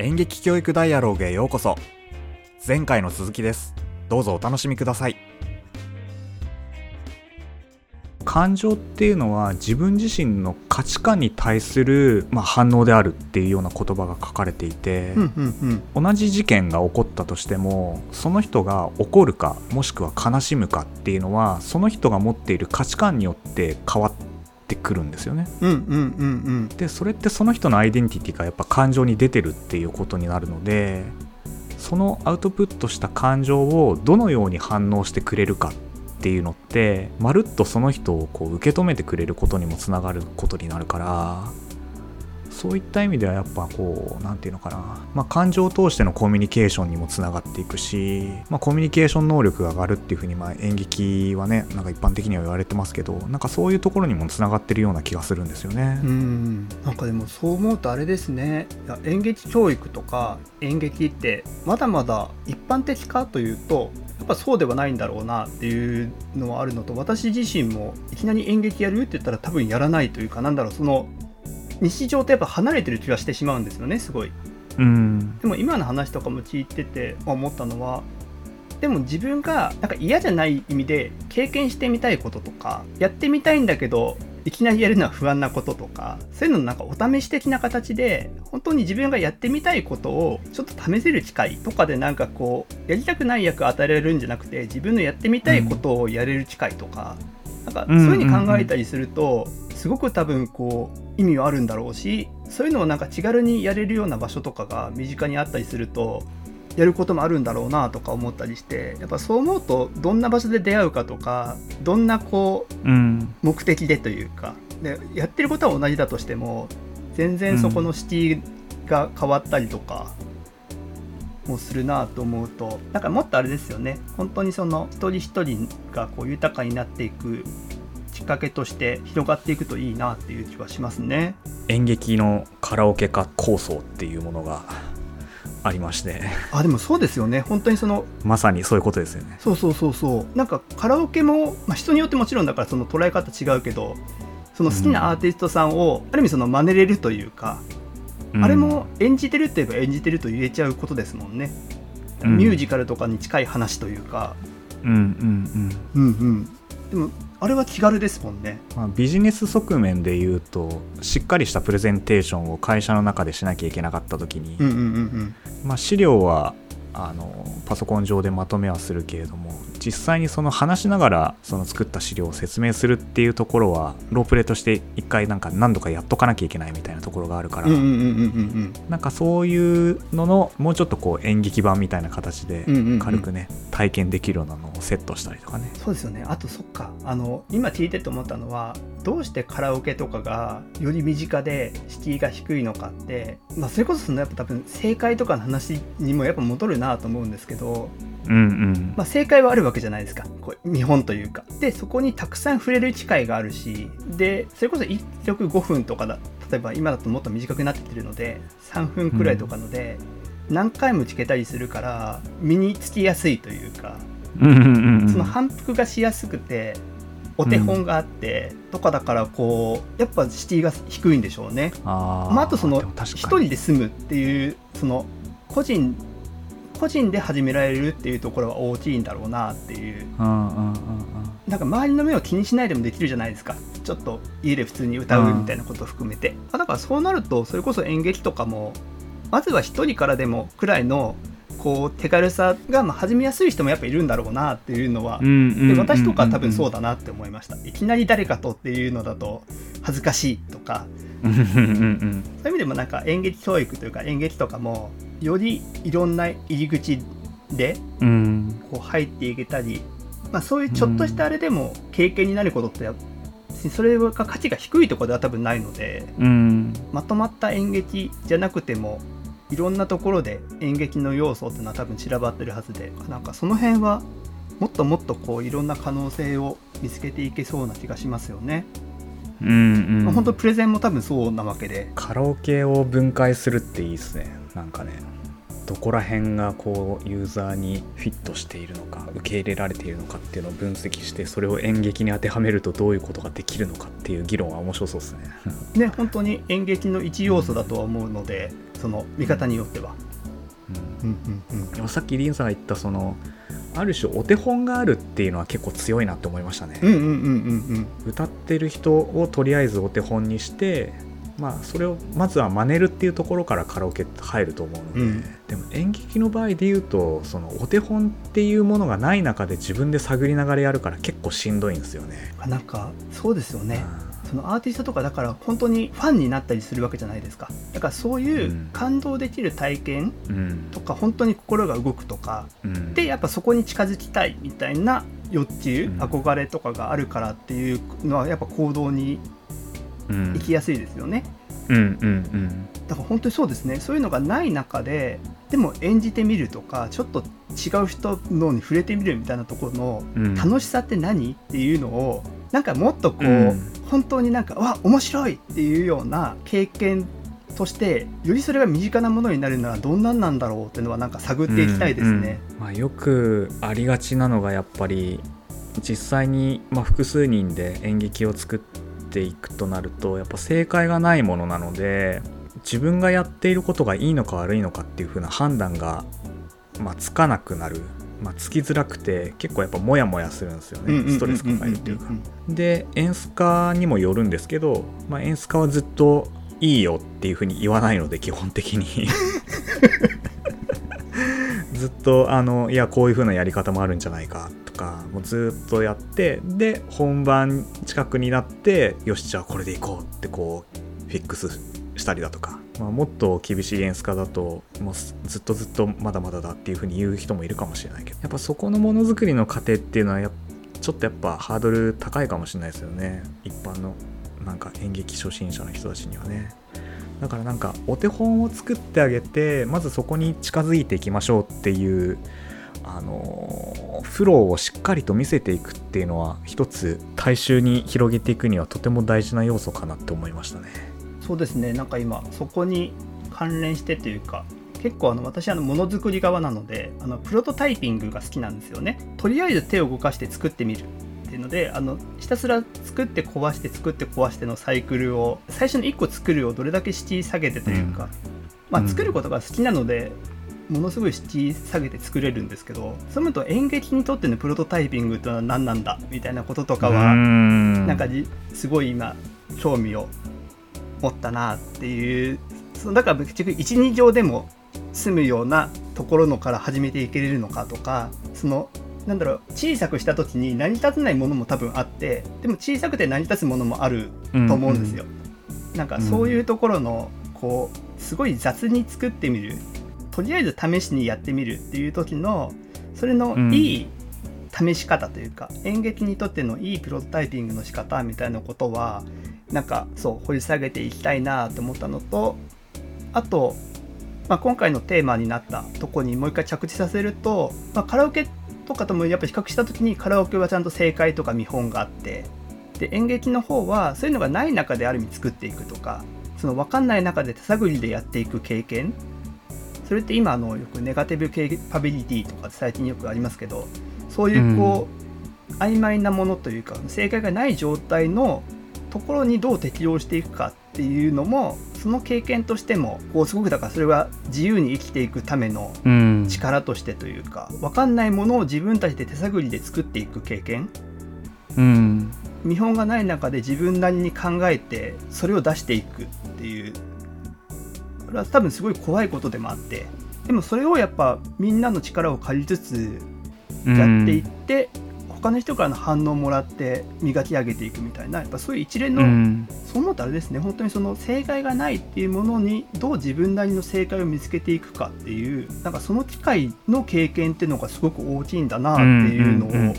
演劇教育ダイアログへようこそ。前回の続きです。どうぞお楽しみください。感情っていうのは自分自身の価値観に対する、まあ、反応であるっていうような言葉が書かれていて、うんうんうん。同じ事件が起こったとしてもその人が怒るかもしくは悲しむかっていうのはその人が持っている価値観によって変わってくるんですよね。でそれってその人のアイデンティティがやっぱ感情に出てるっていうことになるのでそのアウトプットした感情をどのように反応してくれるかっていうのってまるっとその人をこう受け止めてくれることにもつながることになるからそういった意味ではやっぱこう何て言うのかな、まあ、感情を通してのコミュニケーションにもつながっていくし、まあ、コミュニケーション能力が上がるっていうふうにまあ演劇はねなんか一般的には言われてますけどなんかそういうところにもつながってるような気がするんですよね。うん。なんかでもそう思うとあれですね。いや演劇教育とか演劇ってまだまだ一般的かというとやっぱそうではないんだろうなっていうのはあるのと私自身もいきなり演劇やるって言ったら多分やらないというかなんだろうその日常とやっぱ離れてる気がしてしまうんですよねすごい。うんでも今の話とかも聞いてて思ったのはでも自分がなんか嫌じゃない意味で経験してみたいこととかやってみたいんだけどいきなりやるのは不安なこととかそういうのなんかお試し的な形で本当に自分がやってみたいことをちょっと試せる機会とかでなんかこうやりたくない役与えられるんじゃなくて自分のやってみたいことをやれる機会とか、なんかそういうふうに考えたりすると、すごく多分こう意味はあるんだろうしそういうのをなんか気軽にやれるような場所とかが身近にあったりするとやることもあるんだろうなとか思ったりしてやっぱそう思うとどんな場所で出会うかとかどんなこううん。目的でというかでやってることは同じだとしても全然そこの敷居が変わったりとかもするなと思うとなんかもっとあれですよね。本当にその一人一人がこう豊かになっていくきっかけとして広がっていくといいなっていう気はしますね。演劇のカラオケ化構想っていうものがありまして。あでもそうですよね。本当にそのまさにそういうことですよね。そうそうそうそう。なんかカラオケも、まあ、人によってもちろんだからその捉え方違うけどその好きなアーティストさんを、ある意味その真似れるというか、うん。あれも演じてるって言えば演じてると言えちゃうことですもんね、うん。ミュージカルとかに近い話というか。うんうんうん。うんうん。でもあれは気軽ですもんね。まあ、ビジネス側面で言うとしっかりしたプレゼンテーションを会社の中でしなきゃいけなかった時に、まあ、資料はあのパソコン上でまとめはするけれども実際にその話しながらその作った資料を説明するっていうところはロープレとして一回なんか何度かやっとかなきゃいけないみたいなところがあるから、なんかそういうののもうちょっとこう演劇版みたいな形で軽くね、体験できるようなのをセットしたりとかね。そうですよね。あとそっか。あの今聞いてて思ったのはどうしてカラオケとかがより身近で敷居が低いのかって、まあ、それこそそのやっぱ多分正解とかの話にもやっぱ戻るなと思うんですけど、うんうん。まあ、正解はあるわけじゃないですか。こう日本というか。でそこにたくさん触れる機会があるしでそれこそ1曲5分とかだ例えば今だともっと短くなってきてるので3分くらいとかので、何回も聞けたりするから身につきやすいというかうんうんうんうん。その反復がしやすくてお手本があって、とかだからこうやっぱ敷居が低いんでしょうね。あー。まあ、あとそのでも確かに。一人で住むっていうその個人個人で始められるっていうところは大きいんだろうなっていう。うんうんうんうん。なんか周りの目を気にしないでもできるじゃないですか。ちょっと家で普通に歌うみたいなことを含めて、あだからそうなるとそれこそ演劇とかもまずは一人からでもくらいのこう手軽さがまあ始めやすい人もやっぱいるんだろうなっていうのは、うんうんうんうん。で私とかは多分そうだなって思いました。いきなり誰かとっていうのだと恥ずかしいとか。うんうんうんうん。そういう意味でもなんか演劇教育というか演劇とかもよりいろんな入り口でうん。こう入っていけたり、まあ、そういうちょっとしたあれでも経験になることってそれが価値が低いところでは多分ないのでうん。まとまった演劇じゃなくてもいろんなところで演劇の要素っていうのは多分散らばってるはずでなんかその辺はもっともっとこういろんな可能性を見つけていけそうな気がしますよね。うんうん。まあ、本当プレゼンも多分そうなわけで。カラオケを分解するっていいですねなんかねどこら辺がこうユーザーにフィットしているのか受け入れられているのかっていうのを分析してそれを演劇に当てはめるとどういうことができるのかっていう議論は面白そうですねね本当に演劇の一要素だとは思うのでその見方によっては。うんうんうん、さっきリンさんが言ったそのある種お手本があるっていうのは結構強いなって思いましたね。歌ってる人をとりあえずお手本にしてまあそれをまずは真似るっていうところからカラオケって入ると思うので、うん、でも演劇の場合で言うとそのお手本っていうものがない中で自分で探りながらやるから結構しんどいんですよね。なんかそうですよね、うん。そのアーティストとかだから本当にファンになったりするわけじゃないですか。だからそういう感動できる体験とか、本当に心が動くとか、でやっぱそこに近づきたいみたいな欲求、憧れとかがあるからっていうのはやっぱ行動に行きやすいですよね。うんうんうん、だから本当にそうですね。そういうのがない中ででも演じてみるとかちょっと違う人のに触れてみるみたいなところの楽しさって何、っていうのをなんかもっとこう、うん、本当になんかわ面白いっていうような経験としてよりそれが身近なものになるならどんなんなんだろうっていうのはなんか探っていきたいですね。うんうん、まあ、よくありがちなのがやっぱり実際にま複数人で演劇を作っていくとなるとやっぱ正解がないものなので自分がやっていることがいいのか悪いのかっていう風な判断が、まあ、つかなくなる。まあ、つきづらくて結構やっぱモヤモヤするんですよね。ストレス抱えるっていうか。で演出家にもよるんですけど、まあ、演出家はずっといいよっていうふうに言わないので基本的に ずっとあのいやこういう風なやり方もあるんじゃないかとかもうずっとやってで本番近くになってよしじゃあこれでいこうってこうフィックスしたりだとかまあ、もっと厳しい演出家だともうずっとずっとまだまだだっていうふうに言う人もいるかもしれないけど。やっぱそこのものづくりの過程っていうのはやちょっとやっぱハードル高いかもしれないですよね。一般のなんか演劇初心者の人たちにはね。だからなんかお手本を作ってあげてまずそこに近づいていきましょうっていうあのフローをしっかりと見せていくっていうのは一つ大衆に広げていくにはとても大事な要素かなって思いましたね。そうですね。なんか今そこに関連してというか結構あの私あのものづくり側なのであのプロトタイピングが好きなんですよね。とりあえず手を動かして作ってみる。っていうのであのひたすら作って壊して作って壊してのサイクルを最初の1個作るをどれだけ敷下げてというか、うん、まあ、作ることが好きなので、ものすごい敷下げて作れるんですけどそういうと演劇にとってのプロトタイピングというのは何なんだみたいなこととかはなんかすごい今興味を持ったなっていうそのだから結局12行でも済むようなところのから始めていけれるのかとかそのなんだろう小さくした時に成り立たないものも多分あってでも小さくて成り立つものもあると思うんですよ。うんうん、なんかそういうところのこうすごい雑に作ってみる。とりあえず試しにやってみるっていう時のそれのいい試し方というか、うん、演劇にとってのいいプロトタイピングの仕方みたいなことはなんかそう掘り下げていきたいなと思ったのとあと、まあ、今回のテーマになったとこにもう一回着地させると、まあ、カラオケとかともやっぱ比較した時にカラオケはちゃんと正解とか見本があってで演劇の方はそういうのがない中である意味作っていくとかその分かんない中で手探りでやっていく経験。それって今のよくネガティブケーパビリティとか最近よくありますけどそういうこう、うん、曖昧なものというか正解がない状態のところにどう適応していくかっていうのもその経験としてもこうすごくだからそれは自由に生きていくための力としてというか、うん、分かんないものを自分たちで手探りで作っていく経験、うん、見本がない中で自分なりに考えてそれを出していくっていう。これは多分すごい怖いことでもあって。でもそれをやっぱみんなの力を借りつつやっていって、うん他の人からの反応をもらって磨き上げていくみたいなやっぱそういう一連の、うん、そう思ったらですね本当にその正解がないっていうものにどう自分なりの正解を見つけていくかっていうなんかその機会の経験っていうのがすごく大きいんだなっていうのを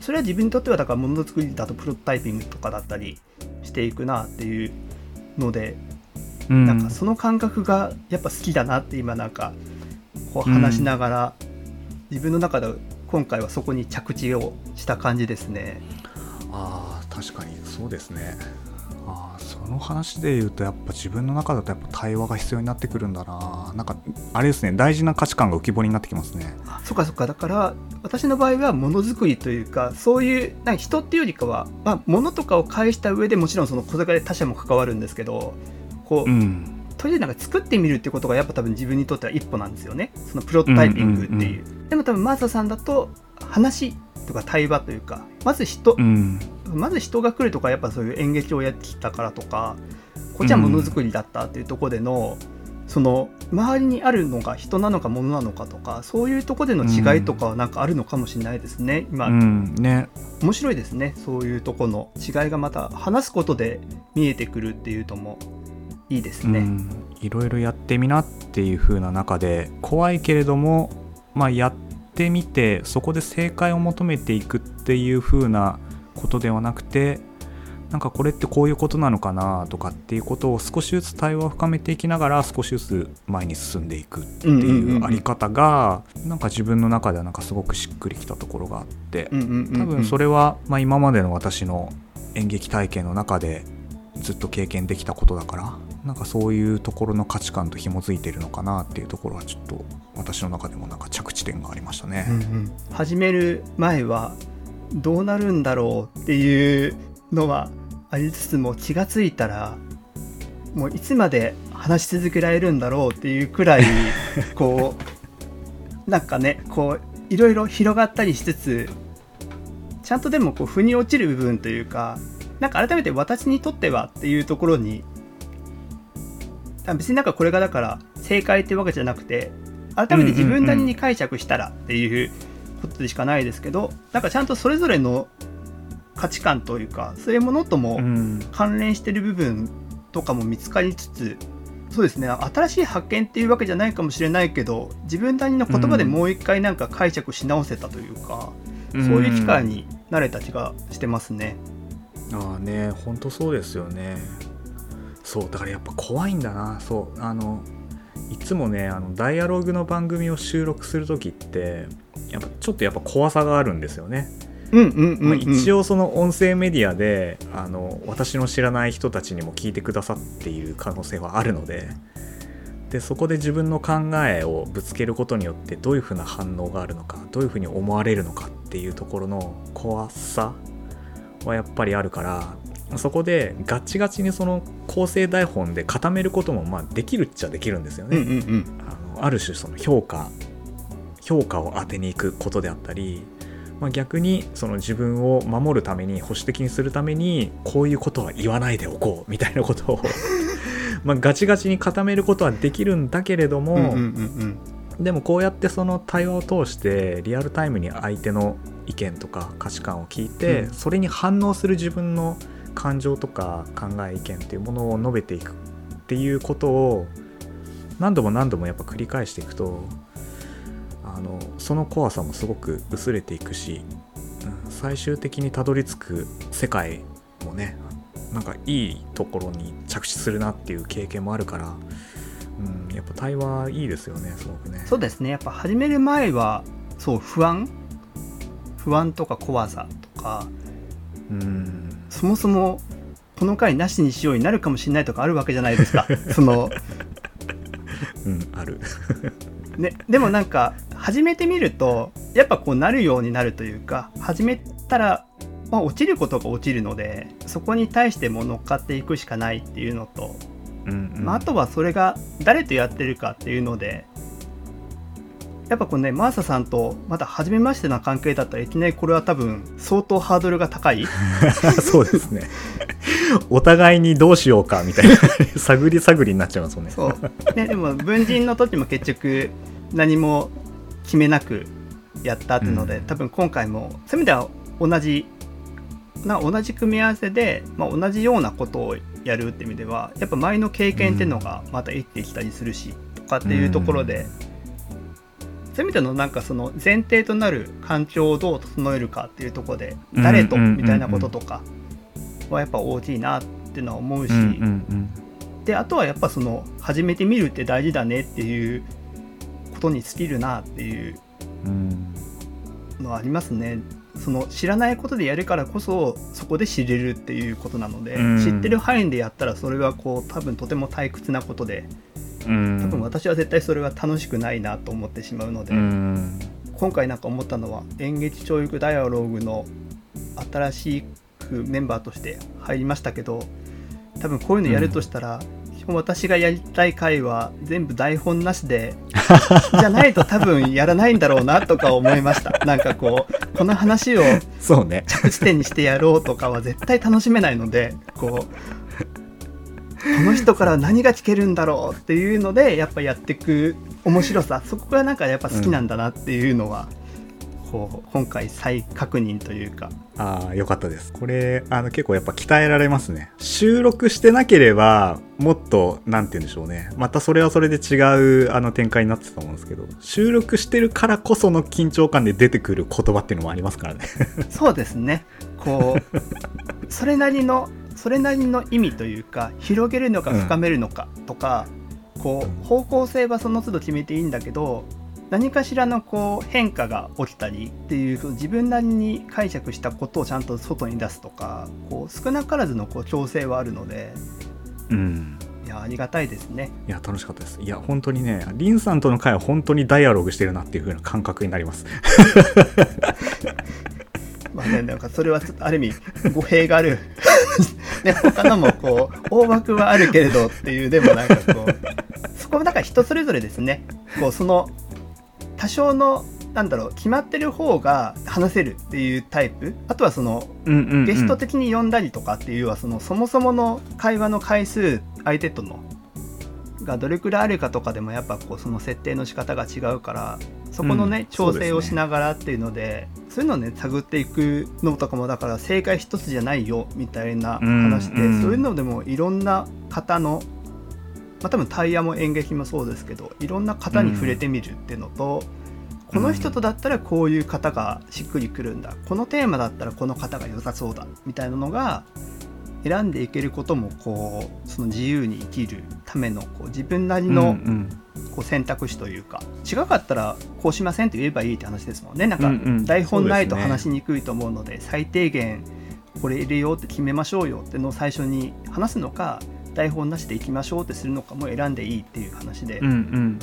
それは自分にとってはだからものづくりだとプロトタイピングとかだったりしていくなっていうので、うん、なんかその感覚がやっぱ好きだなって今なんかこう話しながら、自分の中で今回はそこに着地をした感じですね。ああ確かに。そうですね。あその話で言うとやっぱ自分の中だとやっぱ対話が必要になってくるんだな。なんかあれですね。大事な価値観が浮き彫りになってきますね。そっかそっか。だから私の場合はものづくりというかそういうなんか人っていうよりかは、まあ、物とかを返した上でもちろんその小坂で他者も関わるんですけどこう、うん、とりあえずなんか作ってみるってことがやっぱ多分自分にとっては一歩なんですよね。そのプロトタイピングっていう,、うんうんでも多分マーサさんだと話とか対話というかまず人、うん。まず人が来るとかやっぱそういう演劇をやってきたからとかこっちはものづくりだったっていうところでの、その周りにあるのが人なのか物なのかとかそういうところでの違いとかはなんかあるのかもしれないですね、今、うん。ね。面白いですねそういうとこの違いがまた話すことで見えてくるっていうのもいいですね。うん、いろいろやってみなっていう風な中で怖いけれども、まあ、やってみてそこで正解を求めていくっていう風なことではなくてなんかこれってこういうことなのかなとかっていうことを少しずつ対話を深めていきながら少しずつ前に進んでいくっていううんあり方がなんか自分の中ではなんかすごくしっくりきたところがあって多分それは、まあ、今までの私の演劇体験の中でずっと経験できたことだからなんかそういうところの価値観と紐づいてるのかなっていうところはちょっと私の中でもなんか着地点がありましたね。うんうん始める前はどうなるんだろうっていうのはありつつも気がついたらもういつまで話し続けられるんだろうっていうくらいこうなんかねこういろいろ広がったりしつつちゃんとでもこう腑に落ちる部分というかなんか改めて私にとってはっていうところに別になんかこれがだから正解ってわけじゃなくて改めて自分なりに解釈したらっていうことでしかないですけどなんかちゃんとそれぞれの価値観というかそういうものともうん。関連してる部分とかも見つかりつつそうですね新しい発見っていうわけじゃないかもしれないけど自分なりの言葉でもう一回なんか解釈し直せたというか、そういう機会になれた気がしてますね。ああね本当そうですよねそうだからやっぱ怖いんだな。そうあのいつもねあのダイアログの番組を収録する時ってやっぱちょっとやっぱ怖さがあるんですよね、一応その音声メディアであの私の知らない人たちにも聞いてくださっている可能性はあるのででそこで自分の考えをぶつけることによってどういうふうな反応があるのかどういうふうに思われるのかっていうところの怖さはやっぱりあるからそこでガチガチにその構成台本で固めることもまあできるっちゃできるんですよね。うんうんうん。あのある種その評価評価を当てにいくことであったり、まあ、逆にその自分を守るために保守的にするためにこういうことは言わないでおこうみたいなことを まあガチガチに固めることはできるんだけれども、うんうんうんでもこうやってその対話を通してリアルタイムに相手の意見とか価値観を聞いて、うん。それに反応する自分の感情とか考え意見っていうものを述べていくっていうことを何度も何度もやっぱ繰り返していくとあのその怖さもすごく薄れていくし、うん最終的にたどり着く世界もねなんかいいところに着地するなっていう経験もあるから、うん、やっぱ対話いいですよねすごくね。そうですね。やっぱ始める前はそう不安？不安とか怖さとかうんそもそもこの回なしにしようになるかもしれないとかあるわけじゃないですか そのうん、ある。ね、でもなんか始めてみるとやっぱこうなるようになるというか始めたら、まあ、落ちることが落ちるのでそこに対してもう乗っかっていくしかないっていうのと、うんうんまあ、あとはそれが誰とやってるかっていうのでやっぱこうねマーサさんとまだ初めましてな関係だったらいきなりこれは多分相当ハードルが高い。そうですね。お互いにどうしようかみたいな。探り探りになっちゃいますもんね。そう、ね、でも文人の時も結局何も決めなくやったっていうので、うん。多分今回もそういう意味では同じな同じ組み合わせで、まあ、同じようなことをやるって意味ではやっぱ前の経験っていうのがまた生きてきたりするし、とかっていうところで、そういう意味でのなんかその前提となる環境をどう整えるかっていうところでうん誰とみたいなこととかはやっぱ大きいなっていうのは思うし、であとはやっぱその始めてみるって大事だねっていうことに尽きるなっていうのはありますね。その知らないことでやるからこそそこで知れるっていうことなので、うん。知ってる範囲でやったらそれはこう多分とても退屈なことでうん多分私は絶対それは楽しくないなと思ってしまうので、うん。今回なんか思ったのは演劇教育ダイアログの新しくメンバーとして入りましたけど多分こういうのやるとしたら、しかも私がやりたい回は全部台本なしで じゃないと多分やらないんだろうなとか思いました。なんかこうこの話をそうね。着地点にしてやろうとかは絶対楽しめないのでこうこの人から何が聞けるんだろうっていうのでやっぱやっていく面白さ。そこがなんかやっぱ好きなんだなっていうのは、こう今回再確認というか。ああよかったです。これあの結構やっぱ鍛えられますね。収録してなければもっとなんて言うんでしょうね。またそれはそれで違うあの展開になってたと思うんですけど収録してるからこその緊張感で出てくる言葉っていうのもありますからね。そうですね。こうそれなりのそれなりの意味というか広げるのか深めるのかとか、こう方向性はその都度決めていいんだけど何かしらのこう変化が起きたりっていう自分なりに解釈したことをちゃんと外に出すとかこう少なからずのこう調整はあるのでうん。いやありがたいですね。いや楽しかったです。いや本当にねリンさんとの会は本当にダイアログしてるなっていう風な感覚になります。まあね、なんかそれはちょっとある意味語弊がある、ね、他のもこう 大枠はあるけれどっていうでもなんかこうそこはなんか人それぞれですね。こうその多少のなんだろう決まってる方が話せるっていうタイプ。あとはそのうんうん、うん、ゲスト的に呼んだりとかっていうのはそのそもそもの会話の回数相手とのがどれくらいあるかとかでもやっぱこうその設定の仕方が違うからそこのね、うん調整をしながらっていうのでそういうのをね探っていくのとかもだから正解一つじゃないよみたいな話で、そういうのでもいろんな方のまあ多分タイヤも演劇もそうですけどいろんな方に触れてみるっていうのと、この人とだったらこういう方がしっくりくるんだこのテーマだったらこの方が良さそうだみたいなのが選んでいけることもこうその自由に生きるためのこう自分なりうんうのん。こう選択肢というか、違かったらこうしませんって言えばいいって話ですもんね。なんかうんうん。台本ないと話しにくいと思うので最低限これ入れようって決めましょうよってのを最初に話すのか台本なしでいきましょうってするのかも選んでいいっていう話で、うんうん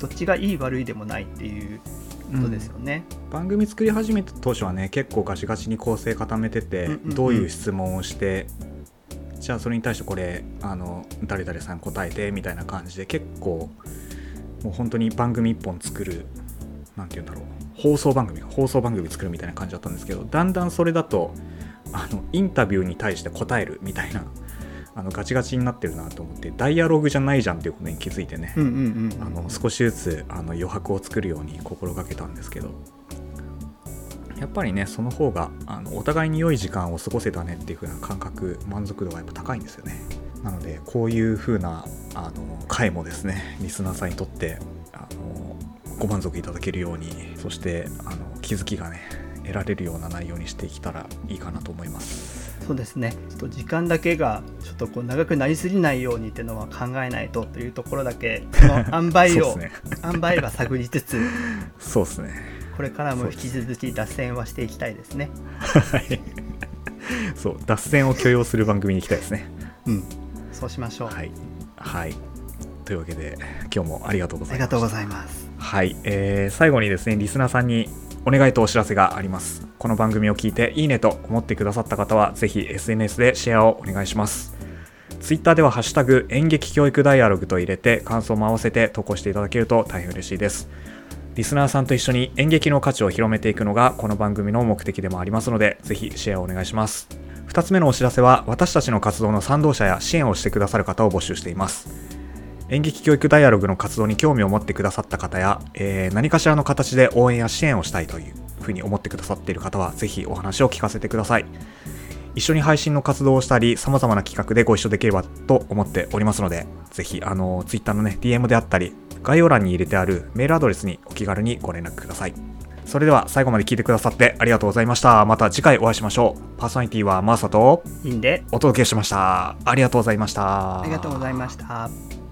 どっちがいい悪いでもないっていうことですよね。番組作り始めた当初はね結構ガチガチに構成固めてて、うんうんうん。どういう質問をしてじゃあそれに対してこれあの誰々さん答えてみたいな感じで結構もう本当に番組一本作るなんて言うんだろう。放送番組放送番組作るみたいな感じだったんですけどだんだんそれだとあのインタビューに対して答えるみたいなあのガチガチになってるなと思ってダイアログじゃないじゃんっていうことに気づいてね、うんうんうんあの少しずつあの余白を作るように心がけたんですけど。やっぱりねその方があのお互いに良い時間を過ごせたねっていう風な感覚満足度がやっぱ高いんですよね。なのでこういう風なあの回もですねリスナーさんにとってあのご満足いただけるようにそしてあの気づきがね得られるような内容にしていけたらいいかなと思いますそうですね。ちょっと時間だけがちょっとこう長くなりすぎないようにっていうのは考えないとというところだけ その塩梅を、ね。塩梅は探りつつ そうですね。これからも引き続き脱線はしていきたいですね。はい。そう脱線を許容する番組に行きたいですね。うん。そうしましょう、はい、はい、というわけで今日もありがとうございますありがとうございます。はい、えー最後にですねリスナーさんにお願いとお知らせがありますこの番組を聞いていいねと思ってくださった方はぜひ SNS でシェアをお願いします。ツイッターでは「ハッシュタグ演劇教育ダイアログ」と入れて感想も合わせて投稿していただけると大変嬉しいです。リスナーさんと一緒に演劇の価値を広めていくのがこの番組の目的でもありますのでぜひシェアをお願いします。2つ目のお知らせは私たちの活動の賛同者や支援をしてくださる方を募集しています。演劇教育ダイアログの活動に興味を持ってくださった方や、えー何かしらの形で応援や支援をしたいというふうに思ってくださっている方はぜひお話を聞かせてください。一緒に配信の活動をしたり様々な企画でご一緒できればと思っておりますのでぜひあの Twitter のね DM であったり概要欄に入れてあるメールアドレスにお気軽にご連絡ください。それでは最後まで聞いてくださってありがとうございました。また次回お会いしましょう。パーソナリティはマーサといいんでお届けしました。ありがとうございました。ありがとうございました